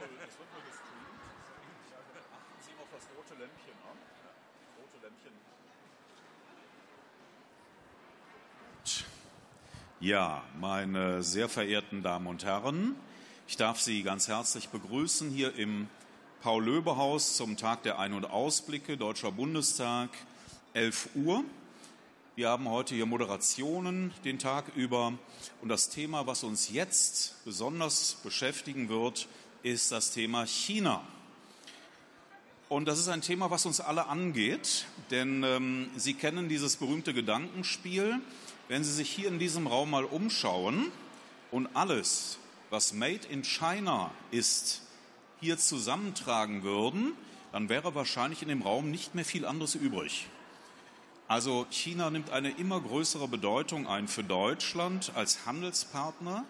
es wird nur gestreamt. Achten Sie auf das rote Lämpchen an. Das rote Lämpchen. Ja, meine sehr verehrten Damen und Herren, ich darf Sie ganz herzlich begrüßen hier im Paul-Löbe-Haus zum Tag der Ein- und Ausblicke, Deutscher Bundestag, 11 Uhr. Wir haben heute hier Moderationen den Tag über und das Thema, was uns jetzt besonders beschäftigen wird, ist das Thema China. Und das ist ein Thema, was uns alle angeht, denn ähm, Sie kennen dieses berühmte Gedankenspiel. Wenn Sie sich hier in diesem Raum mal umschauen und alles, was Made in China ist, hier zusammentragen würden, dann wäre wahrscheinlich in dem Raum nicht mehr viel anderes übrig. Also China nimmt eine immer größere Bedeutung ein für Deutschland als Handelspartner,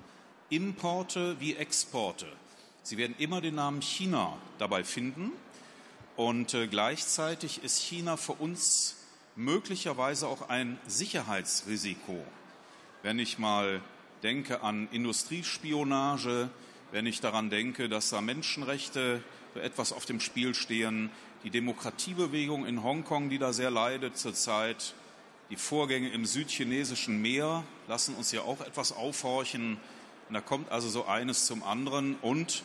Importe wie Exporte. Sie werden immer den Namen China dabei finden und äh, gleichzeitig ist China für uns möglicherweise auch ein Sicherheitsrisiko. Wenn ich mal denke an Industriespionage, wenn ich daran denke, dass da Menschenrechte etwas auf dem Spiel stehen, die Demokratiebewegung in Hongkong, die da sehr leidet zurzeit, die Vorgänge im südchinesischen Meer lassen uns ja auch etwas aufhorchen. Da kommt also so eines zum anderen. Und,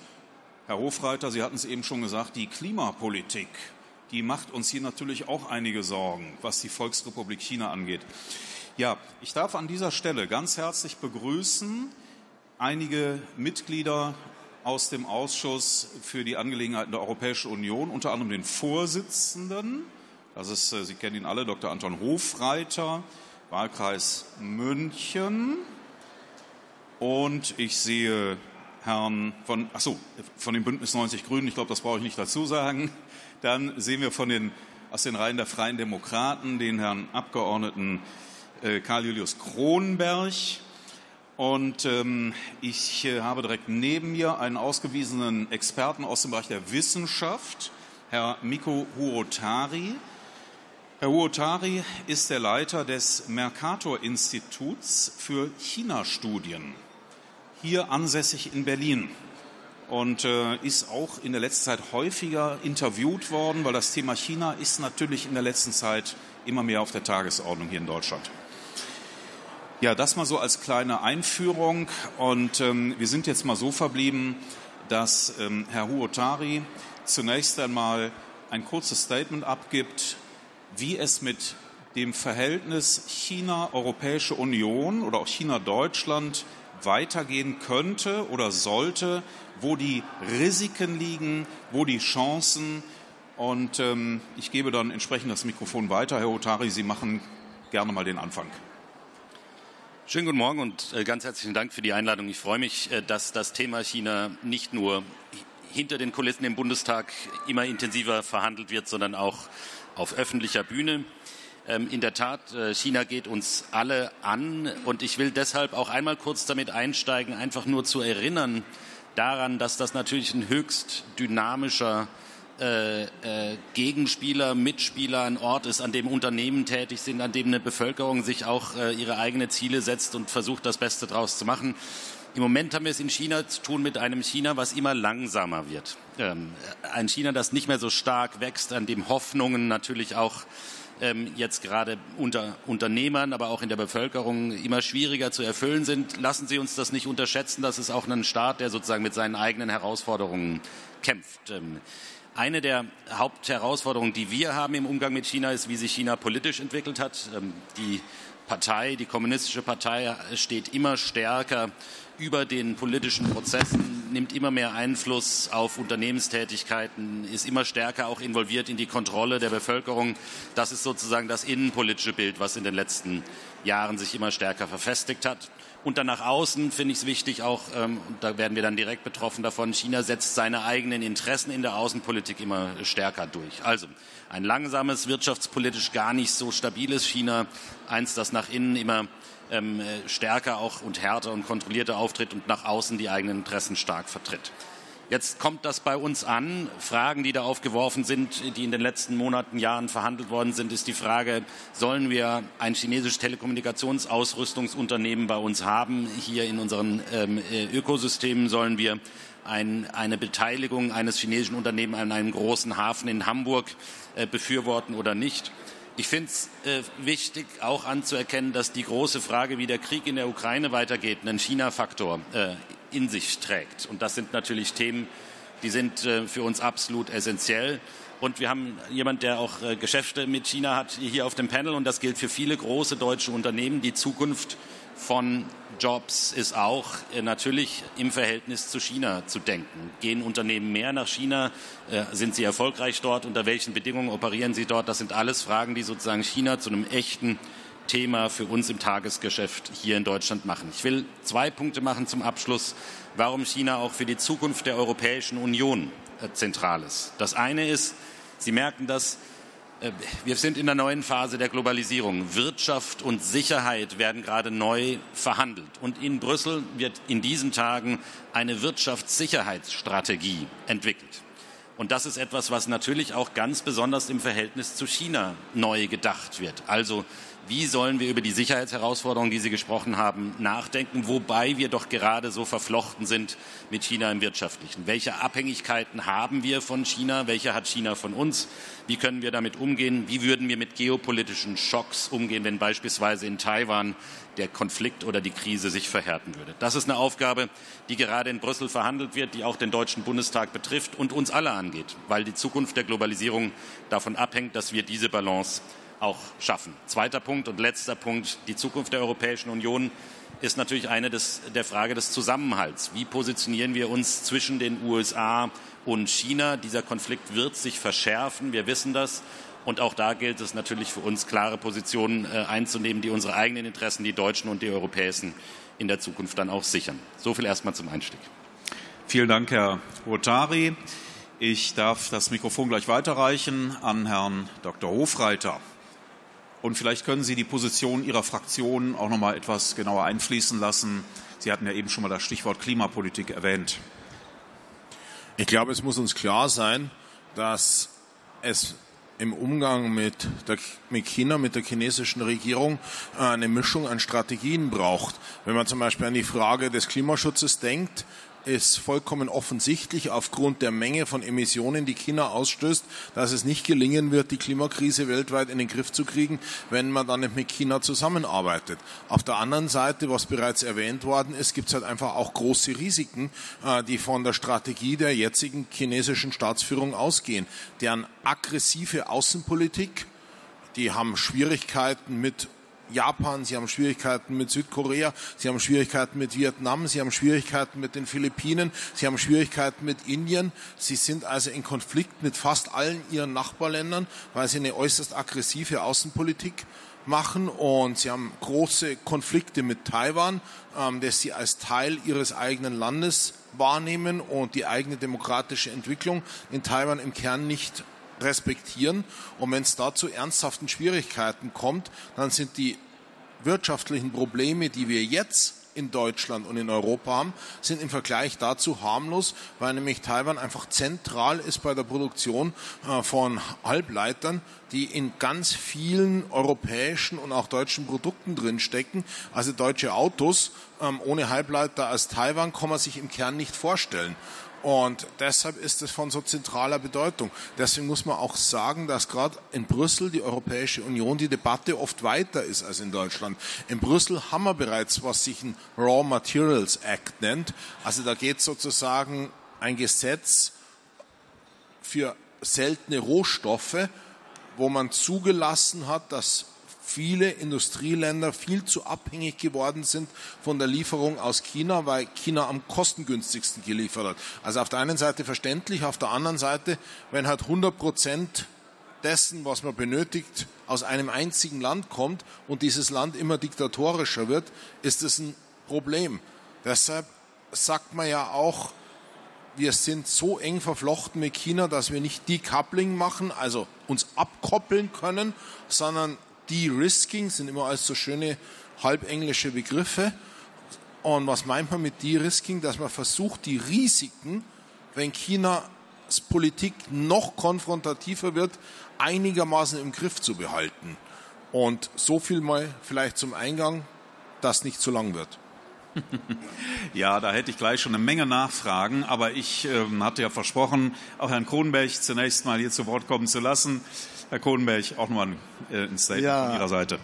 Herr Hofreiter, Sie hatten es eben schon gesagt, die Klimapolitik, die macht uns hier natürlich auch einige Sorgen, was die Volksrepublik China angeht. Ja, ich darf an dieser Stelle ganz herzlich begrüßen einige Mitglieder aus dem Ausschuss für die Angelegenheiten der Europäischen Union, unter anderem den Vorsitzenden. Das ist, äh, Sie kennen ihn alle, Dr. Anton Hofreiter, Wahlkreis München. Und ich sehe Herrn von, ach so, von dem Bündnis 90 Grünen, ich glaube, das brauche ich nicht dazu sagen. Dann sehen wir von den, aus den Reihen der Freien Demokraten den Herrn Abgeordneten äh, Karl Julius Kronberg und ähm, ich äh, habe direkt neben mir einen ausgewiesenen Experten aus dem Bereich der Wissenschaft, Herr Miko Huotari. Herr Huotari ist der Leiter des Mercator-Instituts für China-Studien, hier ansässig in Berlin und äh, ist auch in der letzten Zeit häufiger interviewt worden, weil das Thema China ist natürlich in der letzten Zeit immer mehr auf der Tagesordnung hier in Deutschland. Ja, das mal so als kleine Einführung. Und ähm, wir sind jetzt mal so verblieben, dass ähm, Herr Huotari zunächst einmal ein kurzes Statement abgibt, wie es mit dem Verhältnis China-Europäische Union oder auch China-Deutschland weitergehen könnte oder sollte, wo die Risiken liegen, wo die Chancen. Und ähm, ich gebe dann entsprechend das Mikrofon weiter. Herr Otari, Sie machen gerne mal den Anfang. Schönen guten Morgen und äh, ganz herzlichen Dank für die Einladung. Ich freue mich, äh, dass das Thema China nicht nur hinter den Kulissen im Bundestag immer intensiver verhandelt wird, sondern auch auf öffentlicher Bühne. Ähm, in der Tat, äh, China geht uns alle an und ich will deshalb auch einmal kurz damit einsteigen, einfach nur zu erinnern daran, dass das natürlich ein höchst dynamischer äh, äh, Gegenspieler, Mitspieler, ein Ort ist, an dem Unternehmen tätig sind, an dem eine Bevölkerung sich auch äh, ihre eigenen Ziele setzt und versucht, das Beste daraus zu machen. Im Moment haben wir es in China zu tun mit einem China, was immer langsamer wird. Ähm, ein China, das nicht mehr so stark wächst, an dem Hoffnungen natürlich auch ähm, jetzt gerade unter Unternehmern, aber auch in der Bevölkerung immer schwieriger zu erfüllen sind. Lassen Sie uns das nicht unterschätzen. Das ist auch ein Staat, der sozusagen mit seinen eigenen Herausforderungen kämpft. Ähm, eine der Hauptherausforderungen, die wir haben im Umgang mit China, ist, wie sich China politisch entwickelt hat. Ähm, die Partei, die kommunistische Partei steht immer stärker über den politischen Prozessen, nimmt immer mehr Einfluss auf Unternehmenstätigkeiten, ist immer stärker auch involviert in die Kontrolle der Bevölkerung. Das ist sozusagen das innenpolitische Bild, was in den letzten Jahren sich immer stärker verfestigt hat. Und dann nach außen finde ich es wichtig auch, ähm, da werden wir dann direkt betroffen davon, China setzt seine eigenen Interessen in der Außenpolitik immer stärker durch. Also ein langsames, wirtschaftspolitisch gar nicht so stabiles China, eins, das nach innen immer ähm, stärker auch und härter und kontrollierter auftritt und nach außen die eigenen Interessen stark vertritt. Jetzt kommt das bei uns an. Fragen, die da aufgeworfen sind, die in den letzten Monaten, Jahren verhandelt worden sind, ist die Frage, sollen wir ein chinesisches Telekommunikationsausrüstungsunternehmen bei uns haben? Hier in unseren ähm, äh, Ökosystemen sollen wir ein, eine Beteiligung eines chinesischen Unternehmens an einem großen Hafen in Hamburg äh, befürworten oder nicht? Ich finde es äh, wichtig, auch anzuerkennen, dass die große Frage, wie der Krieg in der Ukraine weitergeht, einen China-Faktor äh, in sich trägt. Und das sind natürlich Themen, die sind äh, für uns absolut essentiell. Und wir haben jemand, der auch äh, Geschäfte mit China hat, hier auf dem Panel. Und das gilt für viele große deutsche Unternehmen. Die Zukunft von Jobs ist auch äh, natürlich im Verhältnis zu China zu denken. Gehen Unternehmen mehr nach China? Äh, sind sie erfolgreich dort? Unter welchen Bedingungen operieren sie dort? Das sind alles Fragen, die sozusagen China zu einem echten Thema für uns im Tagesgeschäft hier in Deutschland machen. Ich will zwei Punkte machen zum Abschluss, warum China auch für die Zukunft der Europäischen Union äh, zentral ist. Das eine ist, Sie merken das, wir sind in der neuen Phase der Globalisierung. Wirtschaft und Sicherheit werden gerade neu verhandelt. Und in Brüssel wird in diesen Tagen eine Wirtschaftssicherheitsstrategie entwickelt. Und das ist etwas, was natürlich auch ganz besonders im Verhältnis zu China neu gedacht wird. Also wie sollen wir über die Sicherheitsherausforderungen, die Sie gesprochen haben, nachdenken, wobei wir doch gerade so verflochten sind mit China im Wirtschaftlichen. Welche Abhängigkeiten haben wir von China? Welche hat China von uns? Wie können wir damit umgehen? Wie würden wir mit geopolitischen Schocks umgehen, wenn beispielsweise in Taiwan der Konflikt oder die Krise sich verhärten würde? Das ist eine Aufgabe, die gerade in Brüssel verhandelt wird, die auch den Deutschen Bundestag betrifft und uns alle angeht, weil die Zukunft der Globalisierung davon abhängt, dass wir diese Balance auch schaffen. Zweiter Punkt und letzter Punkt. Die Zukunft der Europäischen Union ist natürlich eine des, der Frage des Zusammenhalts. Wie positionieren wir uns zwischen den USA und China? Dieser Konflikt wird sich verschärfen. Wir wissen das. Und auch da gilt es natürlich für uns, klare Positionen äh, einzunehmen, die unsere eigenen Interessen, die deutschen und die europäischen, in der Zukunft dann auch sichern. So viel erstmal zum Einstieg. Vielen Dank, Herr Rotari. Ich darf das Mikrofon gleich weiterreichen an Herrn Dr. Hofreiter. Und vielleicht können Sie die Position Ihrer Fraktion auch noch mal etwas genauer einfließen lassen. Sie hatten ja eben schon mal das Stichwort Klimapolitik erwähnt. Ich glaube, es muss uns klar sein, dass es im Umgang mit, der, mit China, mit der chinesischen Regierung äh, eine Mischung an Strategien braucht. Wenn man zum Beispiel an die Frage des Klimaschutzes denkt, ist vollkommen offensichtlich aufgrund der Menge von Emissionen, die China ausstößt, dass es nicht gelingen wird, die Klimakrise weltweit in den Griff zu kriegen, wenn man dann nicht mit China zusammenarbeitet. Auf der anderen Seite, was bereits erwähnt worden ist, gibt es halt einfach auch große Risiken, äh, die von der Strategie der jetzigen chinesischen Staatsführung ausgehen. Deren aggressive Außenpolitik, die haben Schwierigkeiten mit Japan, sie haben Schwierigkeiten mit Südkorea, sie haben Schwierigkeiten mit Vietnam, sie haben Schwierigkeiten mit den Philippinen, sie haben Schwierigkeiten mit Indien. Sie sind also in Konflikt mit fast allen ihren Nachbarländern, weil sie eine äußerst aggressive Außenpolitik machen und sie haben große Konflikte mit Taiwan, ähm, das sie als Teil ihres eigenen Landes wahrnehmen und die eigene demokratische Entwicklung in Taiwan im Kern nicht respektieren. Und wenn es da zu ernsthaften Schwierigkeiten kommt, dann sind die wirtschaftlichen Probleme, die wir jetzt in Deutschland und in Europa haben, sind im Vergleich dazu harmlos, weil nämlich Taiwan einfach zentral ist bei der Produktion äh, von Halbleitern, die in ganz vielen europäischen und auch deutschen Produkten drinstecken. Also deutsche Autos ähm, ohne Halbleiter aus Taiwan kann man sich im Kern nicht vorstellen. Und deshalb ist es von so zentraler Bedeutung. Deswegen muss man auch sagen, dass gerade in Brüssel die Europäische Union die Debatte oft weiter ist als in Deutschland. In Brüssel haben wir bereits, was sich ein Raw Materials Act nennt. Also da geht sozusagen ein Gesetz für seltene Rohstoffe, wo man zugelassen hat, dass viele Industrieländer viel zu abhängig geworden sind von der Lieferung aus China, weil China am kostengünstigsten geliefert hat. Also auf der einen Seite verständlich, auf der anderen Seite, wenn halt 100 Prozent dessen, was man benötigt, aus einem einzigen Land kommt und dieses Land immer diktatorischer wird, ist es ein Problem. Deshalb sagt man ja auch, wir sind so eng verflochten mit China, dass wir nicht Decoupling machen, also uns abkoppeln können, sondern De-Risking sind immer alles so schöne halbenglische Begriffe. Und was meint man mit De-Risking? Dass man versucht, die Risiken wenn Chinas Politik noch konfrontativer wird, einigermaßen im Griff zu behalten. Und so viel mal vielleicht zum Eingang, dass nicht zu lang wird. Ja, da hätte ich gleich schon eine Menge Nachfragen, aber ich äh, hatte ja versprochen, auch Herrn Kronenberg zunächst mal hier zu Wort kommen zu lassen. Herr Kronenberg, auch nochmal ein, äh, Statement ja. von Ihrer Seite.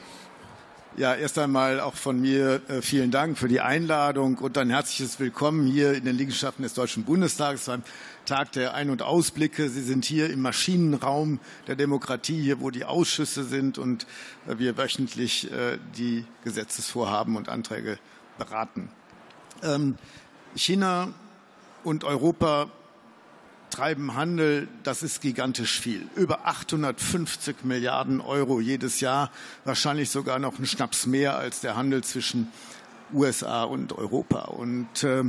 Ja, erst einmal auch von mir äh, vielen Dank für die Einladung und ein herzliches Willkommen hier in den Liegenschaften des Deutschen Bundestags beim Tag der Ein- und Ausblicke. Sie sind hier im Maschinenraum der Demokratie, hier wo die Ausschüsse sind und äh, wir wöchentlich äh, die Gesetzesvorhaben und Anträge beraten. Ähm, China und Europa treiben Handel, das ist gigantisch viel. Über 850 Milliarden Euro jedes Jahr, wahrscheinlich sogar noch ein Schnaps mehr als der Handel zwischen USA und Europa. Und äh,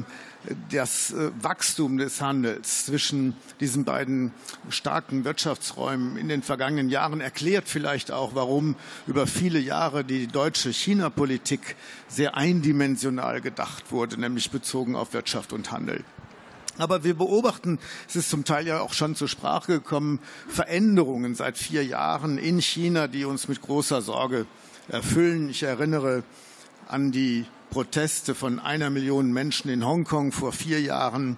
das äh, Wachstum des Handels zwischen diesen beiden starken Wirtschaftsräumen in den vergangenen Jahren erklärt vielleicht auch, warum über viele Jahre die deutsche China-Politik sehr eindimensional gedacht wurde, nämlich bezogen auf Wirtschaft und Handel. Aber wir beobachten, es ist zum Teil ja auch schon zur Sprache gekommen, Veränderungen seit vier Jahren in China, die uns mit großer Sorge erfüllen. Ich erinnere an die Proteste von einer Million Menschen in Hongkong vor vier Jahren,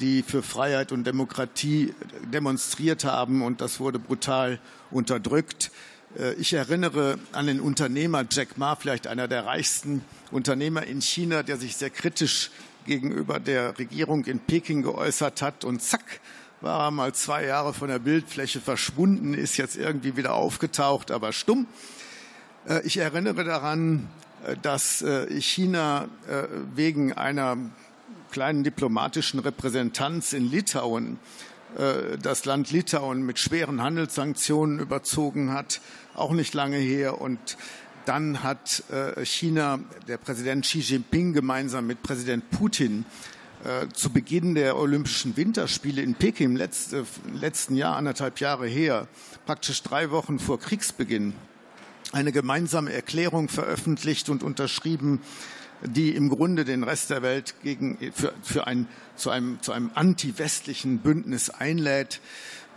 die für Freiheit und Demokratie demonstriert haben und das wurde brutal unterdrückt. Äh, ich erinnere an den Unternehmer Jack Ma, vielleicht einer der reichsten Unternehmer in China, der sich sehr kritisch gegenüber der Regierung in Peking geäußert hat und zack, war er mal zwei Jahre von der Bildfläche verschwunden, ist jetzt irgendwie wieder aufgetaucht, aber stumm. Äh, ich erinnere daran, dass äh, China wegen einer kleinen diplomatischen Repräsentanz in Litauen das Land Litauen mit schweren Handelssanktionen überzogen hat, auch nicht lange her. Und dann hat äh, China, der Präsident Xi Jinping gemeinsam mit Präsident Putin äh, zu Beginn der Olympischen Winterspiele in Peking im letzten Jahr, anderthalb Jahre her, praktisch drei Wochen vor Kriegsbeginn, eine gemeinsame Erklärung veröffentlicht und unterschrieben, die im Grunde den Rest der Welt gegen, für, für ein, zu einem, zu einem anti-westlichen Bündnis einlädt.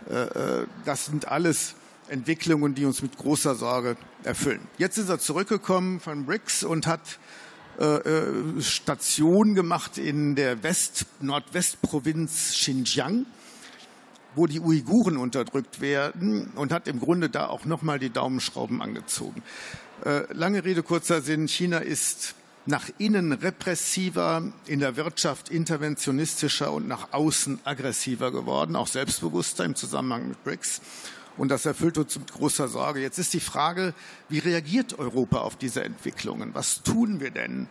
Äh, das sind alles Entwicklungen, die uns mit großer Sorge erfüllen. Jetzt ist er zurückgekommen von BRICS und hat äh, äh, Station gemacht in der West Nordwestprovinz Xinjiang, wo die Uiguren unterdrückt werden und hat im Grunde da auch nochmal die Daumenschrauben angezogen. Äh, lange Rede, kurzer Sinn. China ist nach innen repressiver, in der Wirtschaft interventionistischer und nach außen aggressiver geworden, auch selbstbewusster im Zusammenhang mit BRICS. Und das erfüllt uns mit großer Sorge. Jetzt ist die Frage, wie reagiert Europa auf diese Entwicklungen? Was tun wir denn?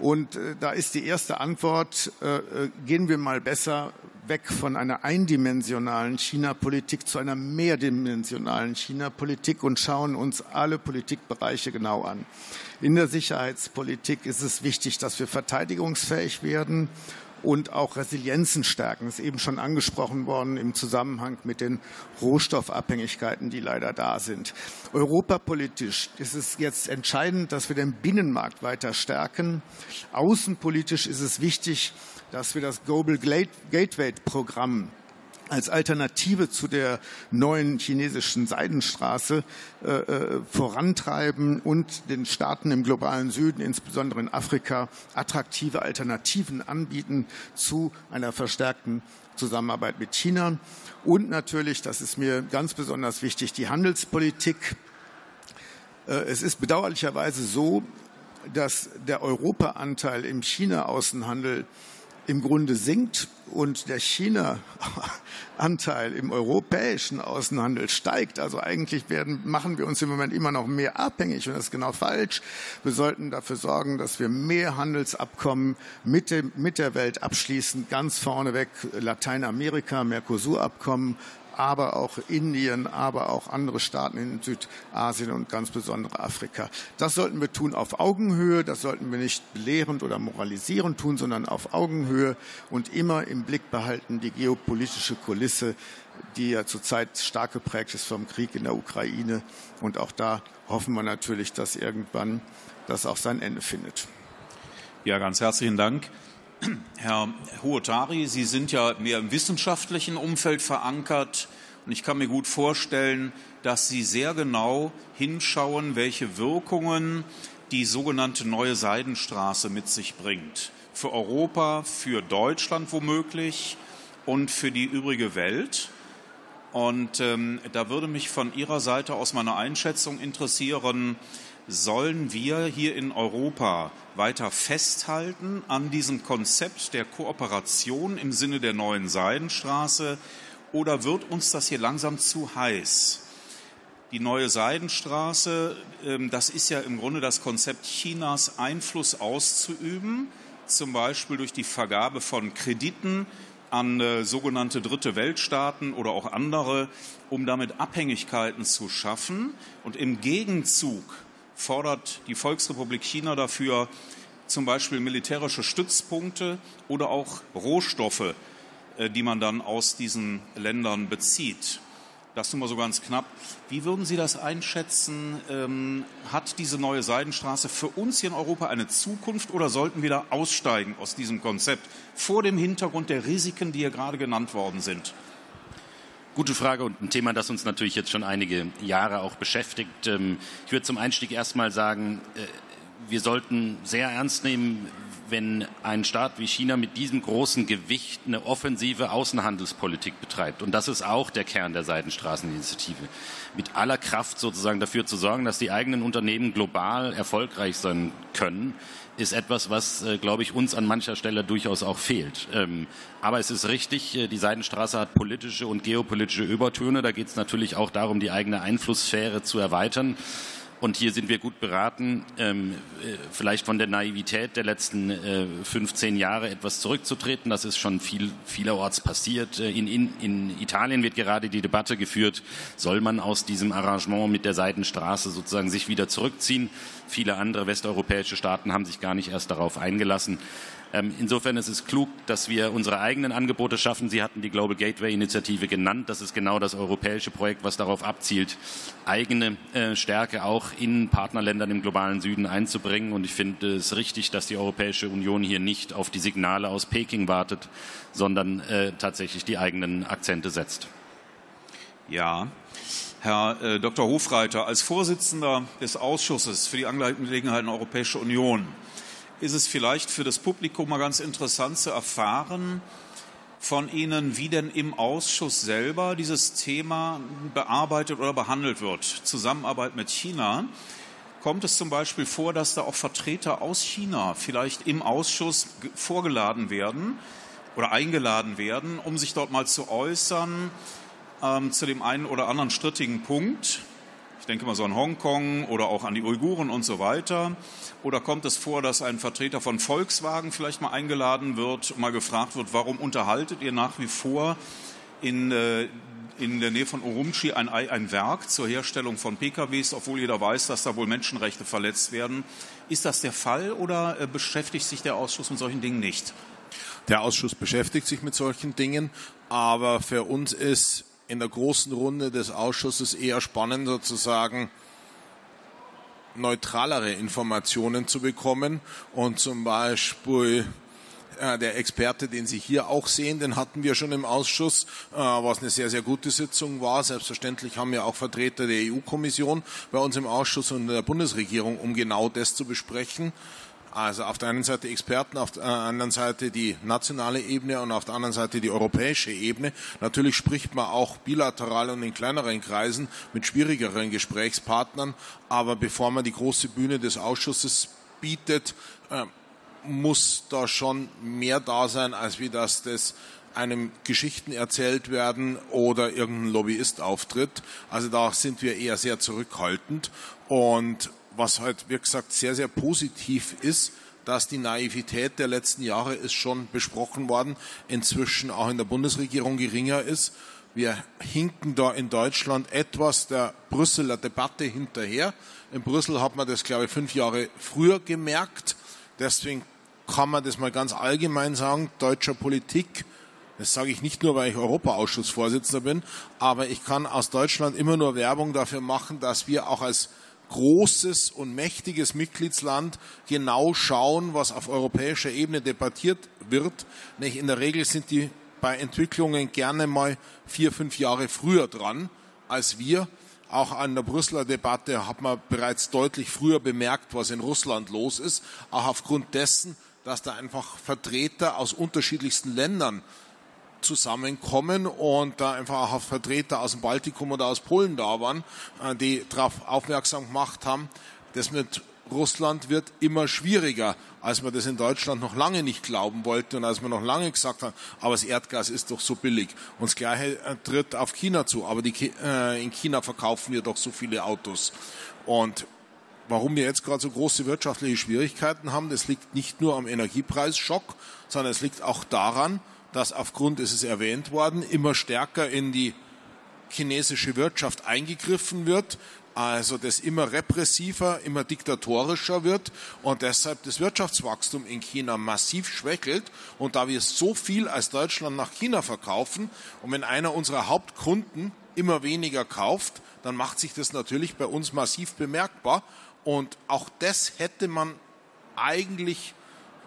Und äh, da ist die erste Antwort, äh, äh gehen wir mal besser weg von einer eindimensionalen China-Politik zu einer mehrdimensionalen China-Politik und schauen uns alle Politikbereiche genau an. In der Sicherheitspolitik ist es wichtig, dass wir verteidigungsfähig werden und auch Resilienzen stärken. Das ist eben schon angesprochen worden im Zusammenhang mit den Rohstoffabhängigkeiten, die leider da sind. Europapolitisch ist es jetzt entscheidend, dass wir den Binnenmarkt weiter stärken. Außenpolitisch ist es wichtig, dass wir das Global Gateway Programm als Alternative zu der neuen chinesischen Seidenstraße äh, äh, vorantreiben und den Staaten im globalen Süden, insbesondere in Afrika, attraktive Alternativen anbieten zu einer verstärkten Zusammenarbeit mit China. Und natürlich, das ist mir ganz besonders wichtig, die Handelspolitik. Äh, es ist bedauerlicherweise so, dass der Europaanteil im China-Außenhandel im Grunde sinkt und der China-Anteil im europäischen Außenhandel steigt. Also eigentlich werden, machen wir uns im Moment immer noch mehr abhängig und das ist genau falsch. Wir sollten dafür sorgen, dass wir mehr Handelsabkommen mit, dem, mit der Welt abschließen. Ganz vorneweg Lateinamerika, Mercosur-Abkommen, aber auch Indien, aber auch andere Staaten in Südasien und ganz besondere Afrika. Das sollten wir tun auf Augenhöhe. Das sollten wir nicht belehrend oder moralisierend tun, sondern auf Augenhöhe und immer im Blick behalten die geopolitische Kulisse, die ja zurzeit stark geprägt ist vom Krieg in der Ukraine. Und auch da hoffen wir natürlich, dass irgendwann das auch sein Ende findet. Ja, ganz herzlichen Dank. Herr Huotari, Sie sind ja mehr im wissenschaftlichen Umfeld verankert und ich kann mir gut vorstellen, dass Sie sehr genau hinschauen, welche Wirkungen die sogenannte neue Seidenstraße mit sich bringt. Für Europa, für Deutschland womöglich und für die übrige Welt. Und ähm, da würde mich von Ihrer Seite aus meine Einschätzung interessieren, sollen wir hier in Europa weiter festhalten an diesem Konzept der Kooperation im Sinne der neuen Seidenstraße oder wird uns das hier langsam zu heiß? Die neue Seidenstraße, ähm, das ist ja im Grunde das Konzept Chinas, Einfluss auszuüben, zum Beispiel durch die Vergabe von Krediten an äh, sogenannte dritte Weltstaaten oder auch andere, um damit Abhängigkeiten zu schaffen. Und im Gegenzug fordert die Volksrepublik China dafür zum Beispiel militärische Stützpunkte oder auch Rohstoffe, äh, die man dann aus diesen Ländern bezieht. Das nur mal so ganz knapp. Wie würden Sie das einschätzen? Ähm, hat diese neue Seidenstraße für uns hier in Europa eine Zukunft oder sollten wir da aussteigen aus diesem Konzept vor dem Hintergrund der Risiken, die hier gerade genannt worden sind? Gute Frage und ein Thema, das uns natürlich jetzt schon einige Jahre auch beschäftigt. Ähm, ich würde zum Einstieg erstmal sagen, äh, wir sollten sehr ernst nehmen, wenn ein Staat wie China mit diesem großen Gewicht eine offensive Außenhandelspolitik betreibt. Und das ist auch der Kern der Seidenstraßeninitiative. Mit aller Kraft sozusagen dafür zu sorgen, dass die eigenen Unternehmen global erfolgreich sein können, ist etwas, was, äh, glaube ich, uns an mancher Stelle durchaus auch fehlt. Ähm, aber es ist richtig, äh, die Seidenstraße hat politische und geopolitische Übertöne. Da geht es natürlich auch darum, die eigene Einflusssphäre zu erweitern. Und hier sind wir gut beraten, ähm, äh, vielleicht von der Naivität der letzten äh, 15 Jahre etwas zurückzutreten. Das ist schon viel, vielerorts passiert. Äh, in, in, in Italien wird gerade die Debatte geführt, soll man aus diesem Arrangement mit der Seidenstraße sozusagen sich wieder zurückziehen. Viele andere westeuropäische Staaten haben sich gar nicht erst darauf eingelassen. Ähm, insofern ist es klug, dass wir unsere eigenen Angebote schaffen. Sie hatten die Global Gateway Initiative genannt. Das ist genau das europäische Projekt, was darauf abzielt, eigene äh, Stärke auch in Partnerländern im globalen Süden einzubringen. Und ich finde es richtig, dass die Europäische Union hier nicht auf die Signale aus Peking wartet, sondern äh, tatsächlich die eigenen Akzente setzt. Ja, Herr äh, Dr. Hofreiter, als Vorsitzender des Ausschusses für die Angelegenheiten der Europäischen Union ist es vielleicht für das Publikum mal ganz interessant zu erfahren von Ihnen, wie denn im Ausschuss selber dieses Thema bearbeitet oder behandelt wird. Zusammenarbeit mit China. Kommt es zum Beispiel vor, dass da auch Vertreter aus China vielleicht im Ausschuss vorgeladen werden oder eingeladen werden, um sich dort mal zu äußern ähm, zu dem einen oder anderen strittigen Punkt? Ich denke mal so an Hongkong oder auch an die Uiguren und so weiter. Oder kommt es vor, dass ein Vertreter von Volkswagen vielleicht mal eingeladen wird mal gefragt wird, warum unterhaltet ihr nach wie vor in, äh, in der Nähe von Urumqi ein, ein Werk zur Herstellung von PKWs, obwohl jeder weiß, dass da wohl Menschenrechte verletzt werden? Ist das der Fall oder äh, beschäftigt sich der Ausschuss mit solchen Dingen nicht? Der Ausschuss beschäftigt sich mit solchen Dingen, aber für uns ist in der großen Runde des Ausschusses eher spannend, sozusagen neutralere Informationen zu bekommen und zum Beispiel äh, der Experte, den Sie hier auch sehen, den hatten wir schon im Ausschuss, äh, was eine sehr, sehr gute Sitzung war. Selbstverständlich haben wir auch Vertreter der EU-Kommission bei uns im Ausschuss und der Bundesregierung, um genau das zu besprechen. Also auf der einen Seite Experten, auf der anderen Seite die nationale Ebene und auf der anderen Seite die europäische Ebene. Natürlich spricht man auch bilateral und in kleineren Kreisen mit schwierigeren Gesprächspartnern, aber bevor man die große Bühne des Ausschusses bietet, äh, muss da schon mehr da sein, als wie das das einem Geschichten erzählt werden oder irgendein Lobbyist auftritt. Also da sind wir eher sehr zurückhaltend und was halt, wie gesagt, sehr, sehr positiv ist, dass die Naivität der letzten Jahre ist schon besprochen worden, inzwischen auch in der Bundesregierung geringer ist. Wir hinken da in Deutschland etwas der Brüsseler Debatte hinterher. In Brüssel hat man das, glaube ich, fünf Jahre früher gemerkt. Deswegen kann man das mal ganz allgemein sagen, deutscher Politik, das sage ich nicht nur, weil ich Europaausschussvorsitzender bin, aber ich kann aus Deutschland immer nur Werbung dafür machen, dass wir auch als großes und mächtiges Mitgliedsland genau schauen, was auf europäischer Ebene debattiert wird. In der Regel sind die bei Entwicklungen gerne mal vier, fünf Jahre früher dran als wir. Auch an der Brüsseler Debatte hat man bereits deutlich früher bemerkt, was in Russland los ist, auch aufgrund dessen, dass da einfach Vertreter aus unterschiedlichsten Ländern zusammenkommen und da einfach auch Vertreter aus dem Baltikum oder aus Polen da waren, äh, die darauf aufmerksam gemacht haben, das mit Russland wird immer schwieriger, als man das in Deutschland noch lange nicht glauben wollte und als man noch lange gesagt hat, aber das Erdgas ist doch so billig. Und das Gleiche äh, tritt auf China zu, aber die, äh, in China verkaufen wir doch so viele Autos. Und warum wir jetzt gerade so große wirtschaftliche Schwierigkeiten haben, das liegt nicht nur am Energiepreisschock, sondern es liegt auch daran, dass aufgrund, es ist erwähnt worden, immer stärker in die chinesische Wirtschaft eingegriffen wird, also das immer repressiver, immer diktatorischer wird und deshalb das Wirtschaftswachstum in China massiv schwächelt. Und da wir so viel als Deutschland nach China verkaufen und wenn einer unserer Hauptkunden immer weniger kauft, dann macht sich das natürlich bei uns massiv bemerkbar. Und auch das hätte man eigentlich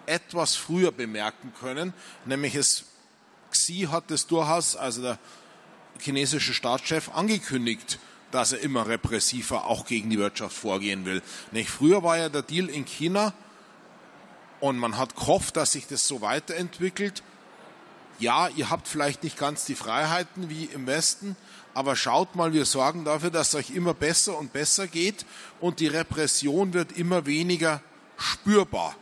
etwas früher bemerken können, nämlich es Xi hat es durchaus, also der chinesische Staatschef, angekündigt, dass er immer repressiver auch gegen die Wirtschaft vorgehen will. Nicht? Früher war ja der Deal in China und man hat gehofft, dass sich das so weiterentwickelt. Ja, ihr habt vielleicht nicht ganz die Freiheiten wie im Westen, aber schaut mal, wir sorgen dafür, dass es euch immer besser und besser geht und die Repression wird immer weniger spürbar.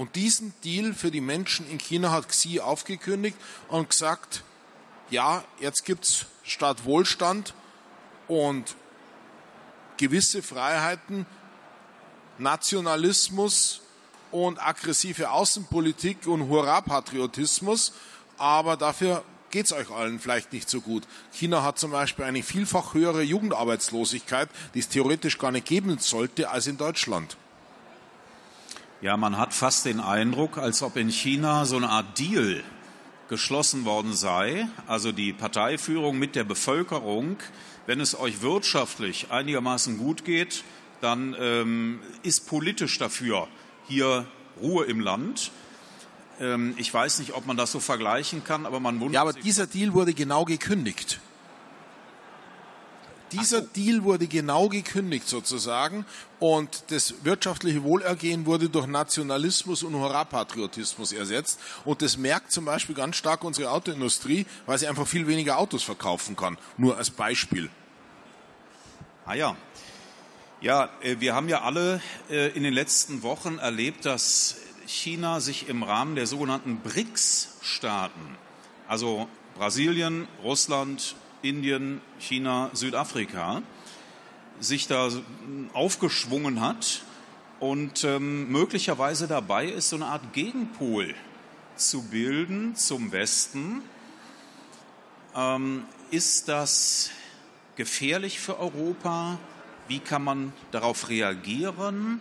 Und diesen Deal für die Menschen in China hat Xi aufgekündigt und gesagt, ja, jetzt gibt es statt Wohlstand und gewisse Freiheiten, Nationalismus und aggressive Außenpolitik und Hurra-Patriotismus, aber dafür geht es euch allen vielleicht nicht so gut. China hat zum Beispiel eine vielfach höhere Jugendarbeitslosigkeit, die es theoretisch gar nicht geben sollte, als in Deutschland. Ja, man hat fast den Eindruck, als ob in China so eine Art Deal geschlossen worden sei, also die Parteiführung mit der Bevölkerung, wenn es euch wirtschaftlich einigermaßen gut geht, dann ähm, ist politisch dafür hier Ruhe im Land. Ähm, ich weiß nicht, ob man das so vergleichen kann, aber man wundert Ja, aber sich. dieser Deal wurde genau gekündigt. Dieser Deal wurde genau gekündigt sozusagen und das wirtschaftliche Wohlergehen wurde durch Nationalismus und Hurra-Patriotismus ersetzt. Und das merkt zum Beispiel ganz stark unsere Autoindustrie, weil sie einfach viel weniger Autos verkaufen kann. Nur als Beispiel. Ah ja. Ja, äh, wir haben ja alle äh, in den letzten Wochen erlebt, dass China sich im Rahmen der sogenannten BRICS-Staaten, also Brasilien, Russland, Indien, China, Südafrika, sich da aufgeschwungen hat und ähm, möglicherweise dabei ist, so eine Art Gegenpol zu bilden zum Westen. Ähm, ist das gefährlich für Europa? Wie kann man darauf reagieren?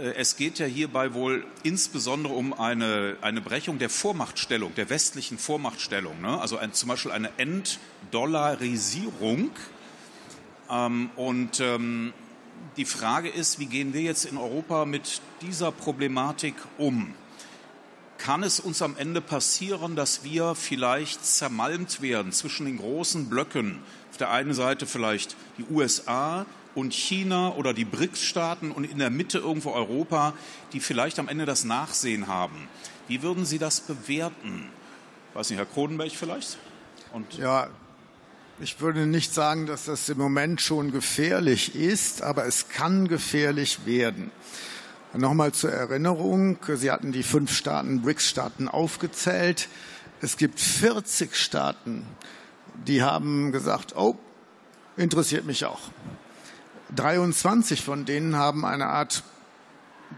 Äh, Es geht ja hierbei wohl insbesondere um eine, eine Brechung der Vormachtstellung, der westlichen Vormachtstellung, ne? also ein, zum Beispiel eine Enddollarisierung. Ähm, und ähm, die Frage ist, wie gehen wir jetzt in Europa mit dieser Problematik um? Kann es uns am Ende passieren, dass wir vielleicht zermalmt werden zwischen den großen Blöcken? Auf der einen Seite vielleicht die USA, und China oder die BRICS-Staaten und in der Mitte irgendwo Europa, die vielleicht am Ende das Nachsehen haben. Wie würden Sie das bewerten? Weiß nicht, Herr Kronenberg vielleicht? Und ja, ich würde nicht sagen, dass das im Moment schon gefährlich ist, aber es kann gefährlich werden. Nochmal zur Erinnerung, Sie hatten die fünf Staaten, BRICS-Staaten aufgezählt. Es gibt 40 Staaten, die haben gesagt, oh, interessiert mich auch. 23 von denen haben eine Art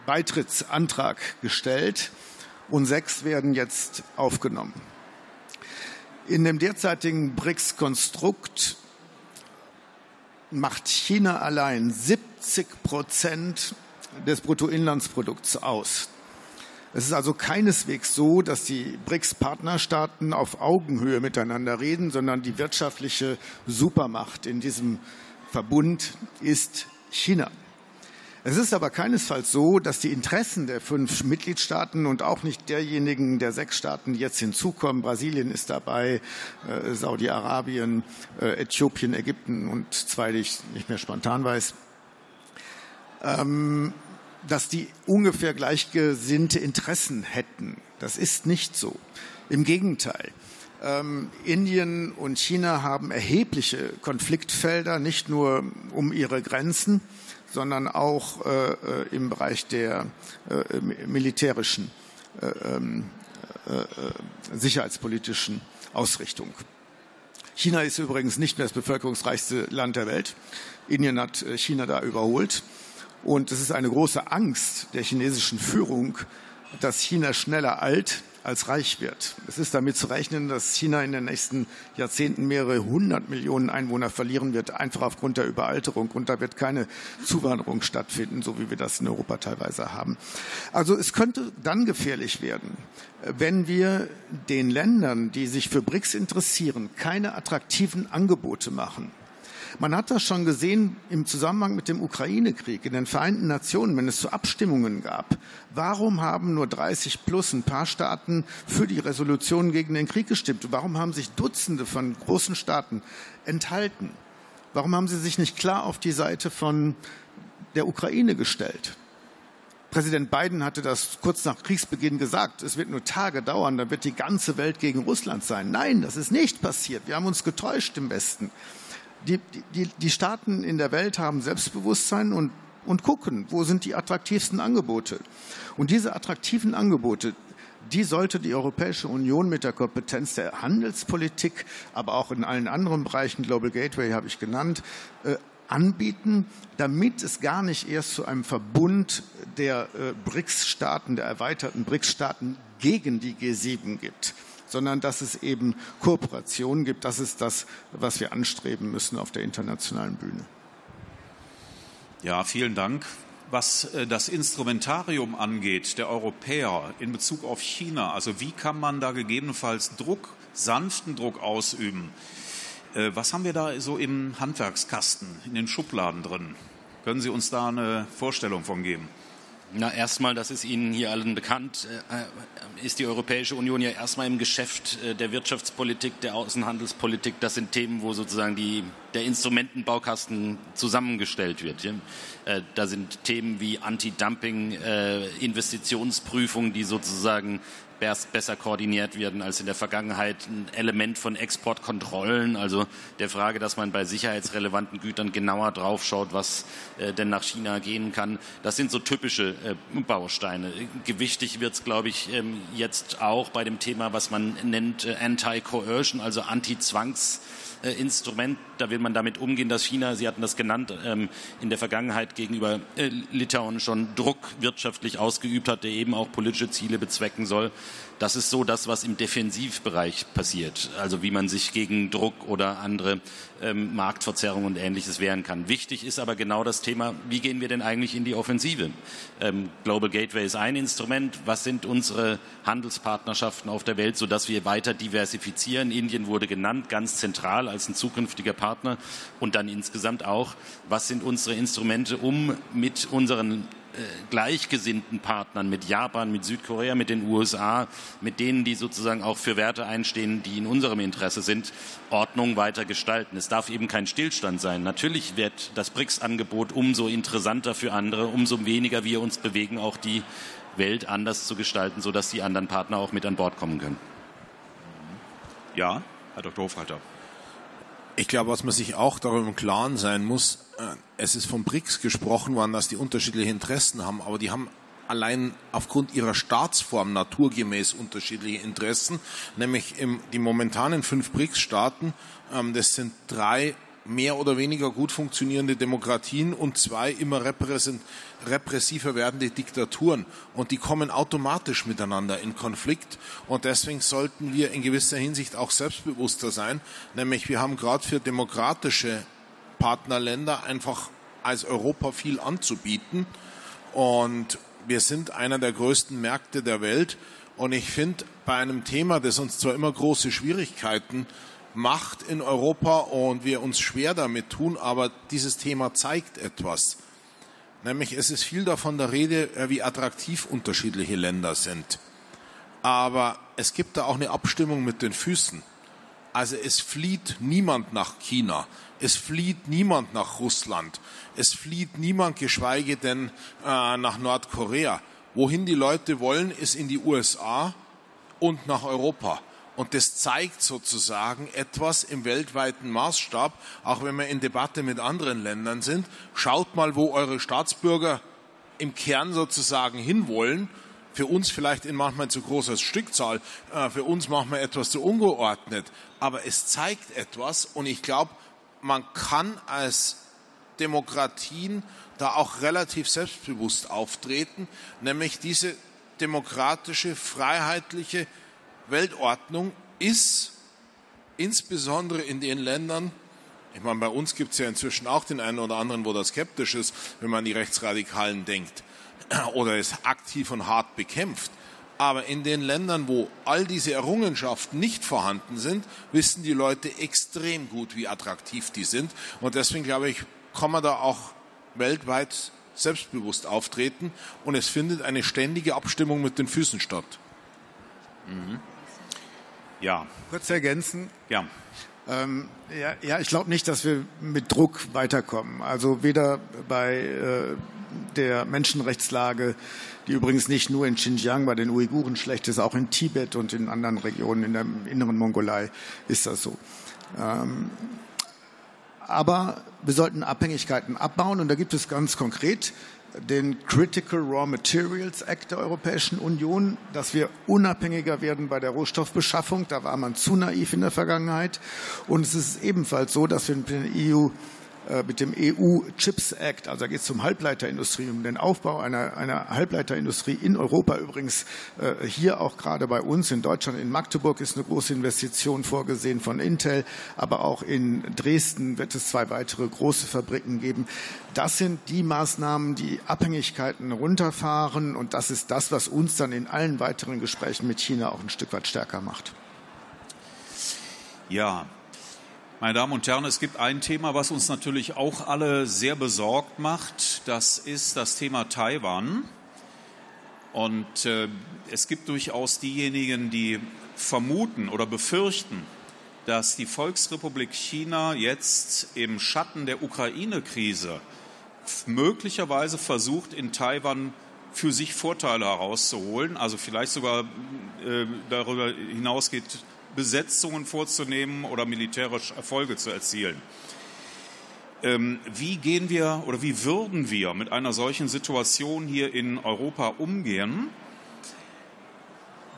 Beitrittsantrag gestellt und sechs werden jetzt aufgenommen. In dem derzeitigen BRICS-Konstrukt macht China allein 70 Prozent des Bruttoinlandsprodukts aus. Es ist also keineswegs so, dass die BRICS-Partnerstaaten auf Augenhöhe miteinander reden, sondern die wirtschaftliche Supermacht in diesem Verbund ist China. Es ist aber keinesfalls so, dass die Interessen der fünf Mitgliedstaaten und auch nicht derjenigen der sechs Staaten, die jetzt hinzukommen, Brasilien ist dabei, äh, Saudi-Arabien, äh, Äthiopien, Ägypten und zwei, die ich nicht mehr spontan weiß, ähm, dass die ungefähr gleichgesinnte Interessen hätten. Das ist nicht so. Im Gegenteil. Ähm, Indien und China haben erhebliche Konfliktfelder, nicht nur um ihre Grenzen, sondern auch äh, äh im Bereich der äh, militärischen, äh, ähm, äh, äh, sicherheitspolitischen Ausrichtung. China ist übrigens nicht mehr das bevölkerungsreichste Land der Welt. Indien hat China da überholt. Und es ist eine große Angst der chinesischen Führung, dass China schneller alt als reich wird. Es ist damit zu rechnen, dass China in den nächsten Jahrzehnten mehrere hundert Millionen Einwohner verlieren wird, einfach aufgrund der Überalterung. Und da wird keine Zuwanderung stattfinden, so wie wir das in Europa teilweise haben. Also es könnte dann gefährlich werden, wenn wir den Ländern, die sich für BRICS interessieren, keine attraktiven Angebote machen. Man hat das schon gesehen im Zusammenhang mit dem Ukraine-Krieg in den Vereinten Nationen, wenn es zu Abstimmungen gab. Warum haben nur 30 plus ein paar Staaten für die Resolution gegen den Krieg gestimmt? Warum haben sich Dutzende von großen Staaten enthalten? Warum haben sie sich nicht klar auf die Seite von der Ukraine gestellt? Präsident Biden hatte das kurz nach Kriegsbeginn gesagt. Es wird nur Tage dauern, dann wird die ganze Welt gegen Russland sein. Nein, das ist nicht passiert. Wir haben uns getäuscht im Westen die, die, die Staaten in der Welt haben Selbstbewusstsein und, und gucken, wo sind die attraktivsten Angebote. Und diese attraktiven Angebote, die sollte die Europäische Union mit der Kompetenz der Handelspolitik, aber auch in allen anderen Bereichen, Global Gateway habe ich genannt, äh, anbieten, damit es gar nicht erst zu einem Verbund der äh, BRICS-Staaten, der erweiterten BRICS-Staaten gegen die G7 gibt sondern dass es eben Kooperation gibt. Das ist das, was wir anstreben müssen auf der internationalen Bühne. Ja, vielen Dank. Was äh, das Instrumentarium angeht, der Europäer in Bezug auf China, also wie kann man da gegebenenfalls Druck, sanften Druck ausüben? Äh, was haben wir da so im Handwerkskasten, in den Schubladen drin? Können Sie uns da eine Vorstellung von geben? Na, erstmal, das ist Ihnen hier allen bekannt, äh, ist die Europäische Union ja erstmal im Geschäft äh, der Wirtschaftspolitik, der Außenhandelspolitik. Das sind Themen, wo sozusagen die, der Instrumentenbaukasten zusammengestellt wird. Äh, da sind Themen wie Anti-Dumping, Investitionsprüfung, die sozusagen besser koordiniert werden als in der Vergangenheit. Ein Element von Exportkontrollen, also der Frage, dass man bei sicherheitsrelevanten Gütern genauer draufschaut, was äh, denn nach China gehen kann. Das sind so typische äh, Bausteine. Gewichtig wird es, glaube ich, ähm, jetzt auch bei dem Thema, was man nennt äh, Anti-Coercion, also Anti-Zwangs- Instrument. Da will man damit umgehen, dass China, Sie hatten das genannt, ähm, in der Vergangenheit gegenüber äh, Litauen schon Druck wirtschaftlich ausgeübt hat, der eben auch politische Ziele bezwecken soll. Das ist so das, was im Defensivbereich passiert, also wie man sich gegen Druck oder andere ähm, Marktverzerrungen und Ähnliches wehren kann. Wichtig ist aber genau das Thema, wie gehen wir denn eigentlich in die Offensive? Ähm, Global Gateway ist ein Instrument. Was sind unsere Handelspartnerschaften auf der Welt, sodass wir weiter diversifizieren? Indien wurde genannt, ganz zentral als ein zukünftiger Partner. Und dann insgesamt auch, was sind unsere Instrumente, um mit unseren gleichgesinnten Partnern, mit Japan, mit Südkorea, mit den USA, mit denen, die sozusagen auch für Werte einstehen, die in unserem Interesse sind, Ordnung weiter gestalten. Es darf eben kein Stillstand sein. Natürlich wird das BRICS-Angebot umso interessanter für andere, umso weniger wir uns bewegen, auch die Welt anders zu gestalten, sodass die anderen Partner auch mit an Bord kommen können. Ja, Herr Dr. Hofreiter. Ich glaube, was man sich auch darüber im Klaren sein muss, äh, es ist von BRICS gesprochen worden, dass die unterschiedliche Interessen haben, aber die haben allein aufgrund ihrer Staatsform naturgemäß unterschiedliche Interessen, nämlich im, die momentanen fünf BRICS-Staaten, ähm, das sind drei mehr oder weniger gut funktionierende Demokratien und zwei immer repressiver werdende Diktaturen. Und die kommen automatisch miteinander in Konflikt. Und deswegen sollten wir in gewisser Hinsicht auch selbstbewusster sein. Nämlich wir haben gerade für demokratische Partnerländer einfach als Europa viel anzubieten. Und wir sind einer der größten Märkte der Welt. Und ich finde, bei einem Thema, das uns zwar immer große Schwierigkeiten macht in Europa und wir uns schwer damit tun, aber dieses Thema zeigt etwas. Nämlich es ist viel davon der Rede, äh, wie attraktiv unterschiedliche Länder sind. Aber es gibt da auch eine Abstimmung mit den Füßen. Also es flieht niemand nach China. Es flieht niemand nach Russland. Es flieht niemand, geschweige denn äh, nach Nordkorea. Wohin die Leute wollen, ist in die USA und nach Europa. Und das zeigt sozusagen etwas im weltweiten Maßstab, auch wenn wir in Debatte mit anderen Ländern sind. Schaut mal, wo eure Staatsbürger im Kern sozusagen hinwollen. Für uns vielleicht in manchmal zu großer Stückzahl, äh, für uns manchmal etwas zu ungeordnet. Aber es zeigt etwas und ich glaube, man kann als Demokratien da auch relativ selbstbewusst auftreten, nämlich diese demokratische, freiheitliche Weltordnung ist insbesondere in den Ländern, ich meine, bei uns gibt es ja inzwischen auch den einen oder anderen, wo das skeptisch ist, wenn man die Rechtsradikalen denkt oder es aktiv und hart bekämpft. Aber in den Ländern, wo all diese Errungenschaften nicht vorhanden sind, wissen die Leute extrem gut, wie attraktiv die sind. Und deswegen glaube ich, kann man da auch weltweit selbstbewusst auftreten und es findet eine ständige Abstimmung mit den Füßen statt. Mhm. Ja. Kurz ergänzen. Ja. Ähm, ja, ja, ich glaube nicht, dass wir mit Druck weiterkommen. Also weder bei äh, der Menschenrechtslage, die übrigens nicht nur in Xinjiang bei den Uiguren schlecht ist, auch in Tibet und in anderen Regionen in der inneren Mongolei ist das so. Ähm, aber wir sollten Abhängigkeiten abbauen und da gibt es ganz konkret den Critical Raw Materials Act der Europäischen Union, dass wir unabhängiger werden bei der Rohstoffbeschaffung. Da war man zu naiv in der Vergangenheit. Und es ist ebenfalls so, dass wir mit der EU mit dem EU Chips Act, also da geht es um Halbleiterindustrie, um den Aufbau einer, einer Halbleiterindustrie in Europa übrigens, äh, hier auch gerade bei uns in Deutschland, in Magdeburg ist eine große Investition vorgesehen von Intel, aber auch in Dresden wird es zwei weitere große Fabriken geben. Das sind die Maßnahmen, die Abhängigkeiten runterfahren und das ist das, was uns dann in allen weiteren Gesprächen mit China auch ein Stück weit stärker macht. Ja, meine Damen und Herren, es gibt ein Thema, was uns natürlich auch alle sehr besorgt macht. Das ist das Thema Taiwan. Und äh, es gibt durchaus diejenigen, die vermuten oder befürchten, dass die Volksrepublik China jetzt im Schatten der Ukraine-Krise möglicherweise versucht, in Taiwan für sich Vorteile herauszuholen, also vielleicht sogar äh, darüber hinausgeht, Besetzungen vorzunehmen oder militärisch Erfolge zu erzielen. Ähm, wie gehen wir oder wie würden wir mit einer solchen Situation hier in Europa umgehen?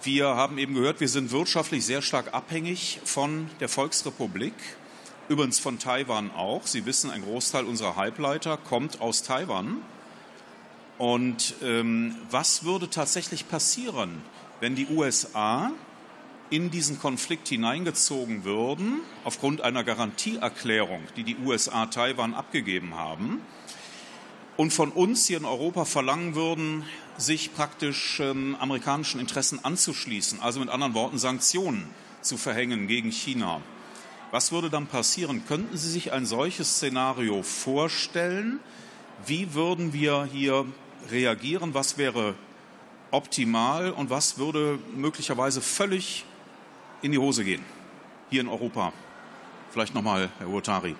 Wir haben eben gehört, wir sind wirtschaftlich sehr stark abhängig von der Volksrepublik, übrigens von Taiwan auch. Sie wissen, ein Großteil unserer Halbleiter kommt aus Taiwan. Und ähm, was würde tatsächlich passieren, wenn die USA in diesen Konflikt hineingezogen würden, aufgrund einer Garantieerklärung, die die USA Taiwan abgegeben haben, und von uns hier in Europa verlangen würden, sich praktisch ähm, amerikanischen Interessen anzuschließen, also mit anderen Worten Sanktionen zu verhängen gegen China. Was würde dann passieren? Könnten Sie sich ein solches Szenario vorstellen? Wie würden wir hier reagieren? Was wäre optimal und was würde möglicherweise völlig in die Hose gehen, hier in Europa. Vielleicht nochmal, Herr Urtari.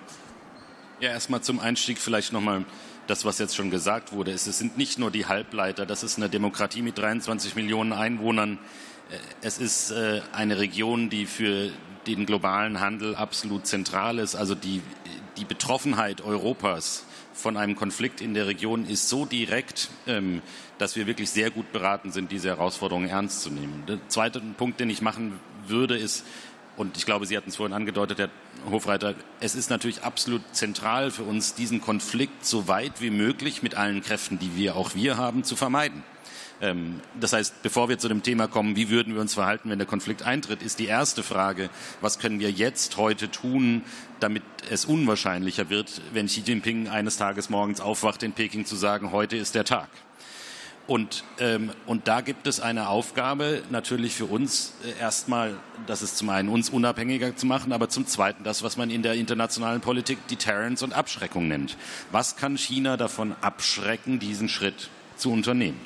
Ja, erstmal zum Einstieg vielleicht nochmal das, was jetzt schon gesagt wurde. Es sind nicht nur die Halbleiter, das ist eine Demokratie mit 23 Millionen Einwohnern. Äh, es ist äh, eine Region, die für den globalen Handel absolut zentral ist. Also die, die Betroffenheit Europas von einem Konflikt in der Region ist so direkt, ähm, dass wir wirklich sehr gut beraten sind, diese Herausforderungen ernst zu nehmen. Der zweite Punkt, den ich machen würde, ist, und ich glaube, Sie hatten es vorhin angedeutet, Herr Hofreiter, es ist natürlich absolut zentral für uns, diesen Konflikt so weit wie möglich mit allen Kräften, die wir auch wir haben, zu vermeiden. Ähm, das heißt, bevor wir zu dem Thema kommen, wie würden wir uns verhalten, wenn der Konflikt eintritt, ist die erste Frage, was können wir jetzt heute tun, damit es unwahrscheinlicher wird, wenn Xi Jinping eines Tages morgens aufwacht, in Peking zu sagen, heute ist der Tag. Und, ähm, und da gibt es eine Aufgabe natürlich für uns äh, erstmal, das ist zum einen uns unabhängiger zu machen, aber zum zweiten das, was man in der internationalen Politik Deterrence und Abschreckung nennt. Was kann China davon abschrecken, diesen Schritt zu unternehmen?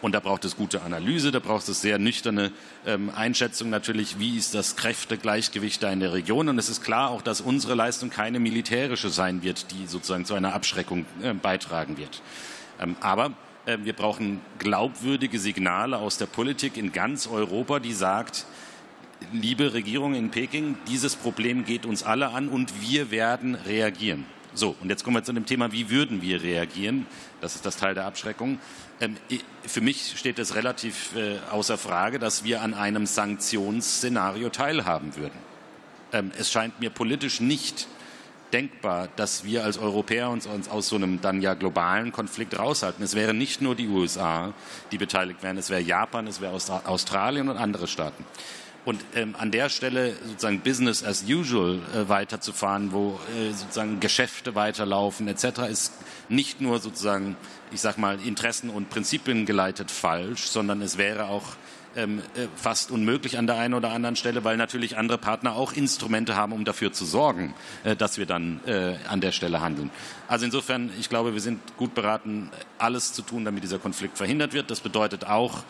Und da braucht es gute Analyse, da braucht es sehr nüchterne ähm, Einschätzung natürlich, wie ist das Kräftegleichgewicht da in der Region. Und es ist klar auch, dass unsere Leistung keine militärische sein wird, die sozusagen zu einer Abschreckung äh, beitragen wird. Ähm, aber wir brauchen glaubwürdige Signale aus der Politik in ganz Europa, die sagt, liebe Regierung in Peking, dieses Problem geht uns alle an und wir werden reagieren. So, und jetzt kommen wir zu dem Thema, wie würden wir reagieren? Das ist das Teil der Abschreckung. Ähm, für mich steht es relativ äh, außer Frage, dass wir an einem Sanktionsszenario teilhaben würden. Ähm, es scheint mir politisch nicht denkbar, dass wir als Europäer uns, uns, aus so einem dann ja globalen Konflikt raushalten. Es wären nicht nur die USA, die beteiligt wären, es wäre Japan, es wäre Australien und andere Staaten. Und ähm, an der Stelle sozusagen Business as usual äh, weiterzufahren, wo äh, sozusagen Geschäfte weiterlaufen etc., ist nicht nur sozusagen, ich sag mal, Interessen und Prinzipien geleitet falsch, sondern es wäre auch ähm, äh, fast unmöglich an der einen oder anderen Stelle, weil natürlich andere Partner auch Instrumente haben, um dafür zu sorgen, äh, dass wir dann äh, an der Stelle handeln. Also insofern, ich glaube, wir sind gut beraten, alles zu tun, damit dieser Konflikt verhindert wird. Das bedeutet auch,